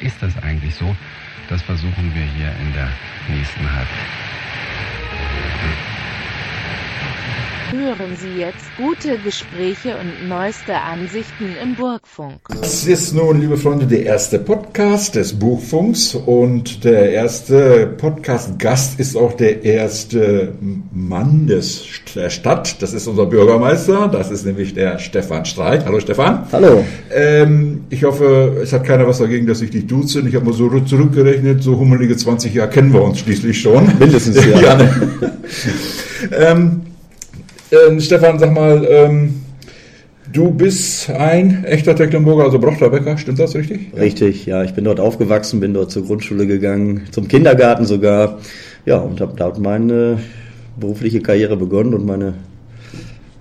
ist das eigentlich so? Das versuchen wir hier in der nächsten Halbzeit. Hören Sie jetzt gute Gespräche und neueste Ansichten im Burgfunk. Das ist nun, liebe Freunde, der erste Podcast des Buchfunks und der erste Podcast-Gast ist auch der erste Mann des, der Stadt. Das ist unser Bürgermeister, das ist nämlich der Stefan Streich. Hallo Stefan. Hallo. Ähm, ich hoffe, es hat keiner was dagegen, dass ich dich duze. Ich habe mal so zurückgerechnet, so hummelige 20 Jahre kennen wir uns schließlich schon. Mindestens, ja. ja ne? ähm, ähm, Stefan, sag mal, ähm, du bist ein echter Tecklenburger, also Brochterbecker, stimmt das richtig? Richtig, ja. Ich bin dort aufgewachsen, bin dort zur Grundschule gegangen, zum Kindergarten sogar. Ja, und habe dort meine berufliche Karriere begonnen und meine,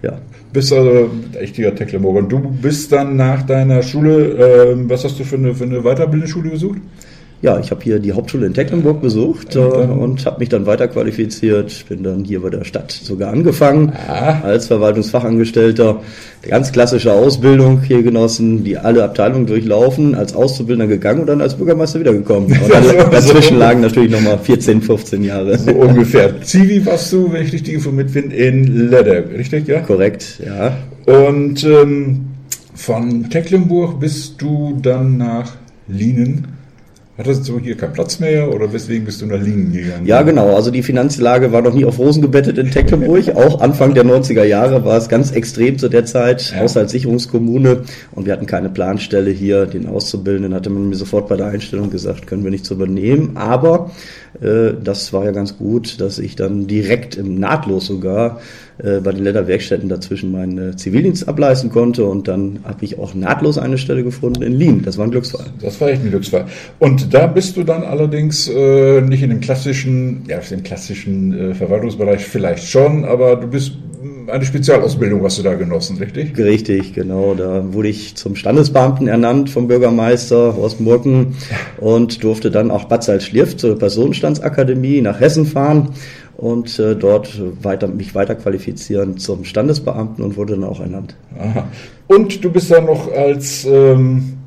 ja. Bist also ein echter Tecklenburger. Und du bist dann nach deiner Schule, äh, was hast du für eine, für eine Weiterbildungsschule gesucht? Ja, ich habe hier die Hauptschule in Tecklenburg besucht äh, und habe mich dann weiterqualifiziert. Bin dann hier bei der Stadt sogar angefangen ah. als Verwaltungsfachangestellter. Ganz klassische Ausbildung hier genossen, die alle Abteilungen durchlaufen, als Auszubildender gegangen und dann als Bürgermeister wiedergekommen. Und dann, dazwischen lagen natürlich nochmal 14, 15 Jahre. So ungefähr. Zivi warst du, wenn ich richtig informiert bin, in Ledder, richtig? Ja? Korrekt, ja. Und ähm, von Tecklenburg bist du dann nach Lienen Hattest du hier keinen Platz mehr oder weswegen bist du nach Lingen gegangen? Ja, genau. Also die Finanzlage war noch nie auf Rosen gebettet in Tecklenburg. Auch Anfang der 90er Jahre war es ganz extrem zu der Zeit. Ja. Haushaltssicherungskommune. Und wir hatten keine Planstelle hier. Den Auszubildenden hatte man mir sofort bei der Einstellung gesagt, können wir nichts übernehmen. Aber äh, das war ja ganz gut, dass ich dann direkt im nahtlos sogar äh, bei den Lederwerkstätten dazwischen meinen Zivildienst ableisten konnte und dann habe ich auch nahtlos eine Stelle gefunden in Lien. Das war ein Glücksfall. Das war echt ein Glücksfall. Und da bist du dann allerdings äh, nicht in dem klassischen, ja, im klassischen äh, Verwaltungsbereich vielleicht schon, aber du bist eine Spezialausbildung hast du da genossen, richtig? Richtig, genau. Da wurde ich zum Standesbeamten ernannt vom Bürgermeister Horst Murken und durfte dann auch Bad Salzschlirf zur Personenstandsakademie nach Hessen fahren und äh, dort weiter, mich weiter qualifizieren zum Standesbeamten und wurde dann auch ernannt. Aha. Und du bist dann noch als ähm,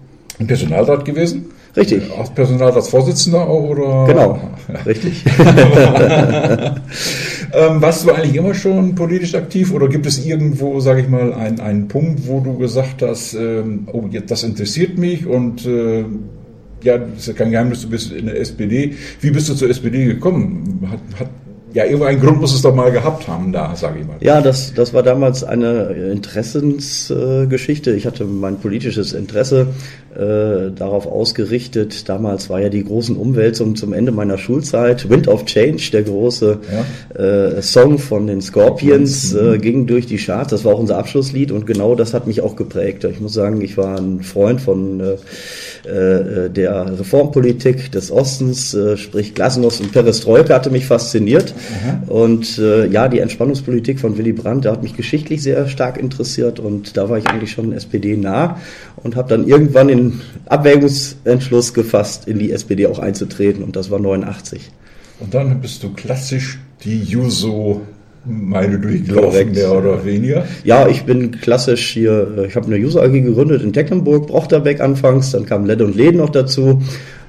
Personalrat gewesen? Richtig. Als Personalratsvorsitzender auch, oder? Genau, richtig. ähm, warst du eigentlich immer schon politisch aktiv oder gibt es irgendwo, sage ich mal, einen, einen Punkt, wo du gesagt hast, ähm, oh, das interessiert mich und äh, ja, das ist ja kein Geheimnis, du bist in der SPD. Wie bist du zur SPD gekommen? Hat, hat ja, irgendeinen Grund muss es doch mal gehabt haben da, sage ich mal. Ja, das, das war damals eine Interessensgeschichte. ich hatte mein politisches Interesse äh, darauf ausgerichtet. Damals war ja die großen Umwälzungen zum Ende meiner Schulzeit. Wind of Change, der große ja. äh, Song von den Scorpions, mhm. äh, ging durch die Charts. Das war auch unser Abschlusslied und genau das hat mich auch geprägt. Ich muss sagen, ich war ein Freund von äh, äh, der Reformpolitik des Ostens, äh, sprich Glasnost und Perestroika hatte mich fasziniert. Mhm. Und äh, ja, die Entspannungspolitik von Willy Brandt, der hat mich geschichtlich sehr stark interessiert und da war ich eigentlich schon SPD nah und habe dann irgendwann den Abwägungsentschluss gefasst, in die SPD auch einzutreten und das war 89. Und dann bist du klassisch die Juso meine durchlaufen, mehr oder weniger. Ja, ich bin klassisch hier, äh, ich habe eine User AG gegründet in Tecklenburg, Brochterbeck anfangs, dann kam Led und Läden noch dazu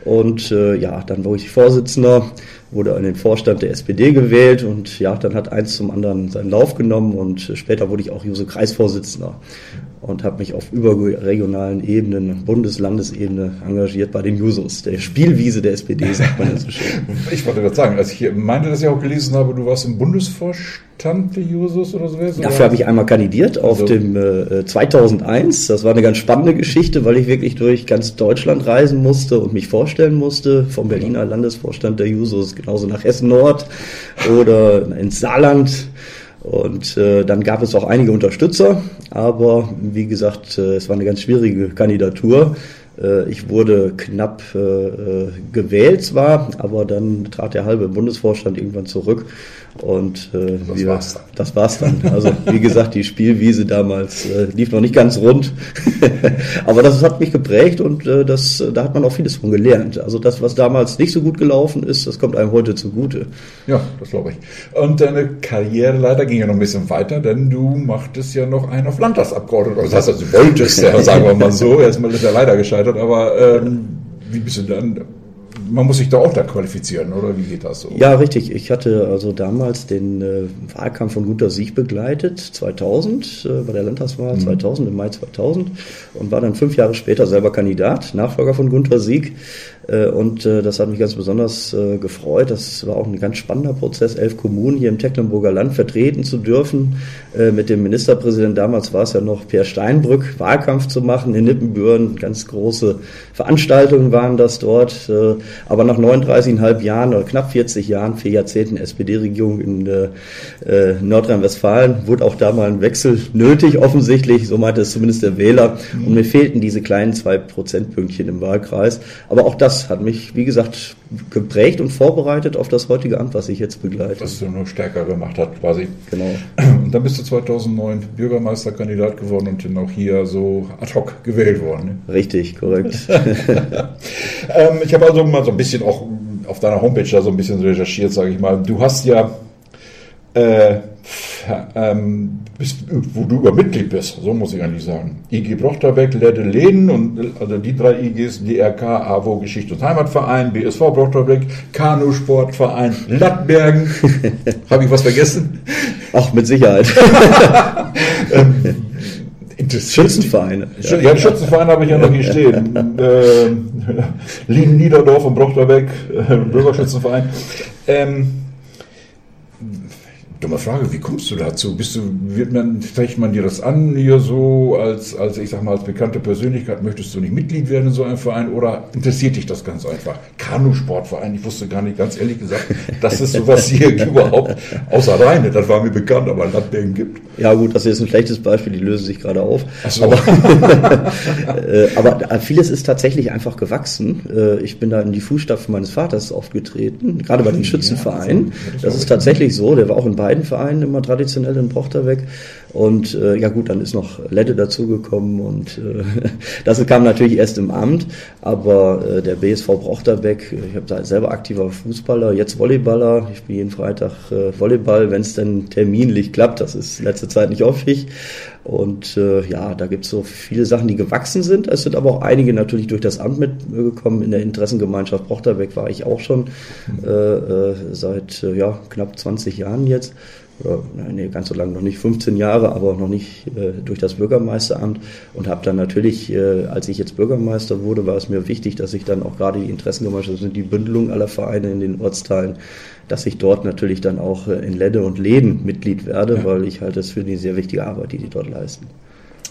und äh, ja, dann wurde ich Vorsitzender, wurde in den Vorstand der SPD gewählt und ja, dann hat eins zum anderen seinen Lauf genommen und später wurde ich auch Juso Kreisvorsitzender und habe mich auf überregionalen Ebenen, Bundeslandesebene engagiert bei den Jusos, der Spielwiese der SPD, sagt man ja so schön. Ich wollte gerade sagen, als ich meinte, dass ich auch gelesen habe, du warst im Bundesvorstand der Jusos oder so. Dafür habe ich einmal kandidiert auf also. dem äh, 2001. Das war eine ganz spannende Geschichte, weil ich wirklich durch ganz Deutschland reisen musste und mich vorstellen musste, vom Berliner Landesvorstand der Jusos genauso nach Hessen Nord oder ins Saarland und äh, dann gab es auch einige Unterstützer, aber wie gesagt, äh, es war eine ganz schwierige Kandidatur. Äh, ich wurde knapp äh, äh, gewählt zwar, aber dann trat der halbe Bundesvorstand irgendwann zurück und äh, das, wir, war's dann. das war's dann. Also wie gesagt, die Spielwiese damals äh, lief noch nicht ganz rund, aber das hat mich geprägt und äh, das, da hat man auch vieles von gelernt. Also das, was damals nicht so gut gelaufen ist, das kommt einem heute zugute. Ja, das glaube ich. Und deine Karriere leider ging ja noch ein bisschen weiter, denn du machtest ja noch einen auf Landtagsabgeordneter. Das heißt, also, du wolltest ja, sagen wir mal so. Erstmal ist er leider gescheitert, aber ähm, wie bist du dann man muss sich da auch da qualifizieren, oder wie geht das so? Ja, richtig. Ich hatte also damals den äh, Wahlkampf von Gunter Sieg begleitet, 2000, äh, bei der Landtagswahl mhm. 2000, im Mai 2000 und war dann fünf Jahre später selber Kandidat, Nachfolger von Gunter Sieg. Äh, und äh, das hat mich ganz besonders äh, gefreut. Das war auch ein ganz spannender Prozess, elf Kommunen hier im Tecklenburger Land vertreten zu dürfen. Mit dem Ministerpräsidenten damals war es ja noch Per Steinbrück, Wahlkampf zu machen in Nippenbüren. Ganz große Veranstaltungen waren das dort. Aber nach 39,5 Jahren oder knapp 40 Jahren, vier Jahrzehnten SPD-Regierung in Nordrhein-Westfalen, wurde auch da mal ein Wechsel nötig, offensichtlich. So meinte es zumindest der Wähler. Und mir fehlten diese kleinen zwei Prozentpünktchen im Wahlkreis. Aber auch das das hat mich, wie gesagt, geprägt und vorbereitet auf das heutige Amt, was ich jetzt begleite. Was du nur stärker gemacht hat, quasi. Genau. Und dann bist du 2009 Bürgermeisterkandidat geworden und dann auch hier so ad hoc gewählt worden. Ne? Richtig, korrekt. ähm, ich habe also mal so ein bisschen auch auf deiner Homepage da so ein bisschen recherchiert, sage ich mal. Du hast ja äh, ähm, bist, wo du über Mitglied bist, so muss ich eigentlich sagen. IG Brochterbeck, Ledde Lehnen und also die drei IGs, DRK, AWO Geschichte und Heimatverein, BSV Brochterbeck, Kanusportverein, Lattbergen. Habe ich was vergessen? Ach, mit Sicherheit. ähm, Schützenvereine. Ja, ja Schützenvereine habe ich ja noch hier stehen. äh, Lien Niederdorf und Brochterbeck, äh, Bürgerschützenverein. Ähm, Dumme Frage, wie kommst du dazu? Bist du, wird man, fängt man dir das an hier so als, als, ich sag mal, als bekannte Persönlichkeit, möchtest du nicht Mitglied werden in so einem Verein oder interessiert dich das ganz einfach? Kanusportverein, ich wusste gar nicht, ganz ehrlich gesagt, dass es sowas hier überhaupt, außer Rheine, das war mir bekannt, aber Landbergen gibt. Ja gut, das ist ein schlechtes Beispiel, die lösen sich gerade auf. Ach so. aber, äh, aber vieles ist tatsächlich einfach gewachsen. Äh, ich bin da in die Fußstapfen meines Vaters aufgetreten, gerade bei den Schützenvereinen. Ja, das, das ist tatsächlich so, der war auch in beiden beiden Vereinen immer traditionell in Brochterbeck. Und äh, ja gut, dann ist noch Lette dazugekommen und äh, das kam natürlich erst im Amt. Aber äh, der BSV Brochterbeck, ich habe da selber aktiver Fußballer, jetzt Volleyballer. Ich spiele jeden Freitag äh, Volleyball, wenn es denn terminlich klappt. Das ist letzte Zeit nicht häufig. Und äh, ja, da gibt es so viele Sachen, die gewachsen sind. Es sind aber auch einige natürlich durch das Amt mitgekommen. In der Interessengemeinschaft Brochterbeck war ich auch schon äh, äh, seit äh, ja, knapp 20 Jahren jetzt. Oder, nee, ganz so lange noch nicht, 15 Jahre, aber noch nicht äh, durch das Bürgermeisteramt. Und habe dann natürlich, äh, als ich jetzt Bürgermeister wurde, war es mir wichtig, dass ich dann auch gerade die Interessengemeinschaft, sind die Bündelung aller Vereine in den Ortsteilen, dass ich dort natürlich dann auch äh, in Ledde und Läden Mitglied werde, ja. weil ich halte es für die sehr wichtige Arbeit, die die dort leisten.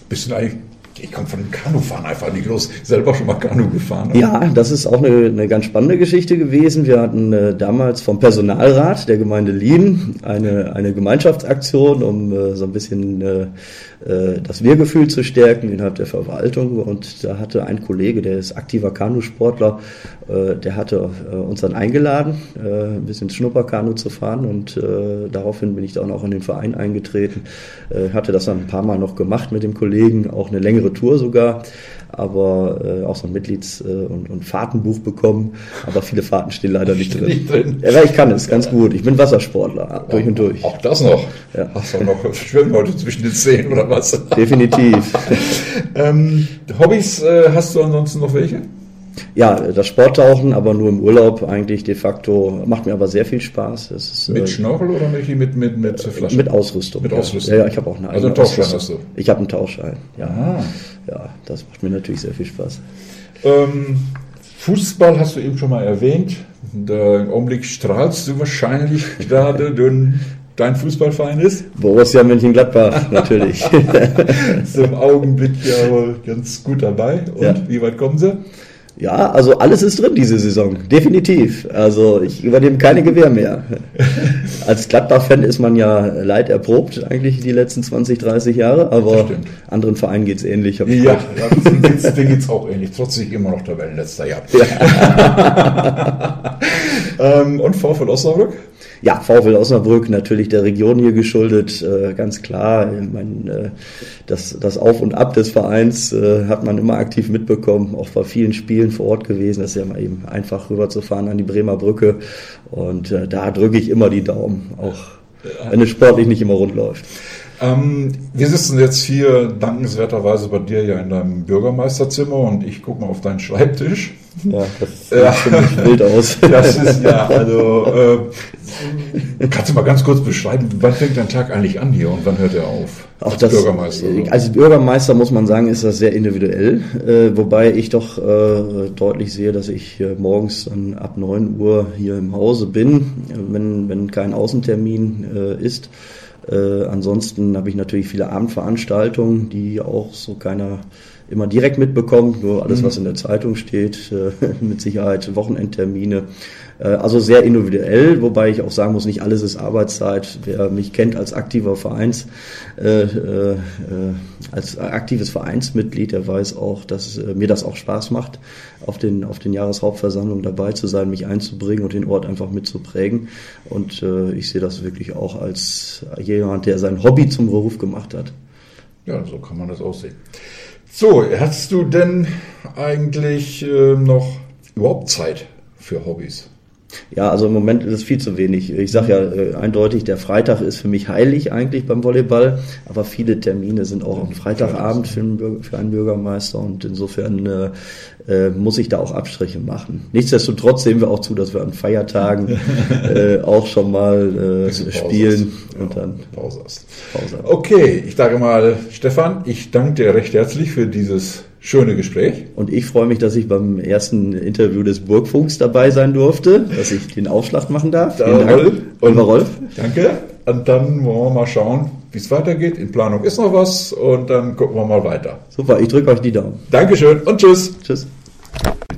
Bist du eigentlich ich komme von dem Kanufahren einfach nicht los. Selber schon mal Kanu gefahren. Oder? Ja, das ist auch eine, eine, ganz spannende Geschichte gewesen. Wir hatten äh, damals vom Personalrat der Gemeinde Lien eine, eine Gemeinschaftsaktion, um äh, so ein bisschen äh, äh, das Wir-Gefühl zu stärken innerhalb der Verwaltung. Und da hatte ein Kollege, der ist aktiver Kanusportler, äh, der hatte äh, uns dann eingeladen, ein bisschen Schnupperkanu zu fahren. Und daraufhin bin ich dann auch in den Verein eingetreten. Hatte das dann ein paar Mal noch gemacht mit dem Kollegen, auch eine längere Tour sogar aber äh, auch so ein Mitglieds- äh, und, und Fahrtenbuch bekommen. Aber viele Fahrten stehen leider nicht drin. nicht drin. Ja, ich kann es ganz gut. Ich bin Wassersportler, durch und durch. Auch das noch. Ja. Hast du noch Schwimmen heute zwischen den Zehen oder was? Definitiv. ähm, Hobbys äh, hast du ansonsten noch welche? Ja, das Sporttauchen, aber nur im Urlaub eigentlich de facto. Macht mir aber sehr viel Spaß. Ist, mit äh, Schnorchel oder mit, mit, mit, mit Flasche? Mit Ausrüstung. Mit Ausrüstung. Ja, ja ich habe auch eine Also einen Tauchschein hast du? Ich habe einen Tauchschein, ja. Aha. Ja, das macht mir natürlich sehr viel Spaß. Ähm, Fußball hast du eben schon mal erwähnt. Da Im Augenblick strahlst du wahrscheinlich gerade, denn dein Fußballverein ist? Borussia Mönchengladbach, natürlich. ist im Augenblick ja wohl ganz gut dabei. Und ja. wie weit kommen sie? Ja, also alles ist drin diese Saison, definitiv. Also ich übernehme keine Gewähr mehr. Als Gladbach-Fan ist man ja leid erprobt, eigentlich die letzten 20, 30 Jahre, aber anderen Vereinen geht es ähnlich. Ja, denen geht es auch ähnlich, trotzdem immer noch Tabellenletzter, ja. ja. ähm, und VfL Osnabrück? Ja, VfL Osnabrück natürlich der Region hier geschuldet, äh, ganz klar. Ich mein, äh, das, das Auf und Ab des Vereins äh, hat man immer aktiv mitbekommen, auch bei vielen Spielen vor Ort gewesen. Das ist ja mal eben einfach rüberzufahren an die Bremer Brücke. Und äh, da drücke ich immer die Daumen, auch wenn es sportlich nicht immer rund läuft. Ähm, wir sitzen jetzt hier dankenswerterweise bei dir ja in deinem Bürgermeisterzimmer und ich gucke mal auf deinen Schreibtisch. Ja, das sieht ziemlich wild aus. Das ist ja, also äh, kannst du mal ganz kurz beschreiben, wann fängt dein Tag eigentlich an hier und wann hört er auf? Auch als das, Bürgermeister. So? Als Bürgermeister muss man sagen, ist das sehr individuell, äh, wobei ich doch äh, deutlich sehe, dass ich äh, morgens dann ab 9 Uhr hier im Hause bin, wenn, wenn kein Außentermin äh, ist. Äh, ansonsten habe ich natürlich viele Abendveranstaltungen, die auch so keiner immer direkt mitbekommt, nur alles, mhm. was in der Zeitung steht, äh, mit Sicherheit Wochenendtermine. Äh, also sehr individuell, wobei ich auch sagen muss, nicht alles ist Arbeitszeit. Wer mich kennt als aktiver Vereins, äh, äh, als aktives Vereinsmitglied, der weiß auch, dass äh, mir das auch Spaß macht, auf den, auf den Jahreshauptversammlungen dabei zu sein, mich einzubringen und den Ort einfach mitzuprägen. Und äh, ich sehe das wirklich auch als jemand, der sein Hobby zum Beruf gemacht hat. Ja, so kann man das aussehen. So, hast du denn eigentlich äh, noch überhaupt Zeit für Hobbys? Ja, also im Moment ist es viel zu wenig. Ich sage ja äh, eindeutig, der Freitag ist für mich heilig eigentlich beim Volleyball, aber viele Termine sind auch am Freitagabend für einen, Bürger, für einen Bürgermeister und insofern äh, äh, muss ich da auch Abstriche machen. Nichtsdestotrotz sehen wir auch zu, dass wir an Feiertagen äh, auch schon mal äh, spielen und dann. Pause. Okay, ich sage mal, Stefan, ich danke dir recht herzlich für dieses schöne Gespräch. Und ich freue mich, dass ich beim ersten Interview des Burgfunks dabei sein durfte, dass ich den Aufschlag machen darf. Da Vielen Dank. Und Rolf. Danke. Und dann wollen wir mal schauen, wie es weitergeht. In Planung ist noch was und dann gucken wir mal weiter. Super, ich drücke euch die Daumen. Dankeschön und tschüss. Tschüss.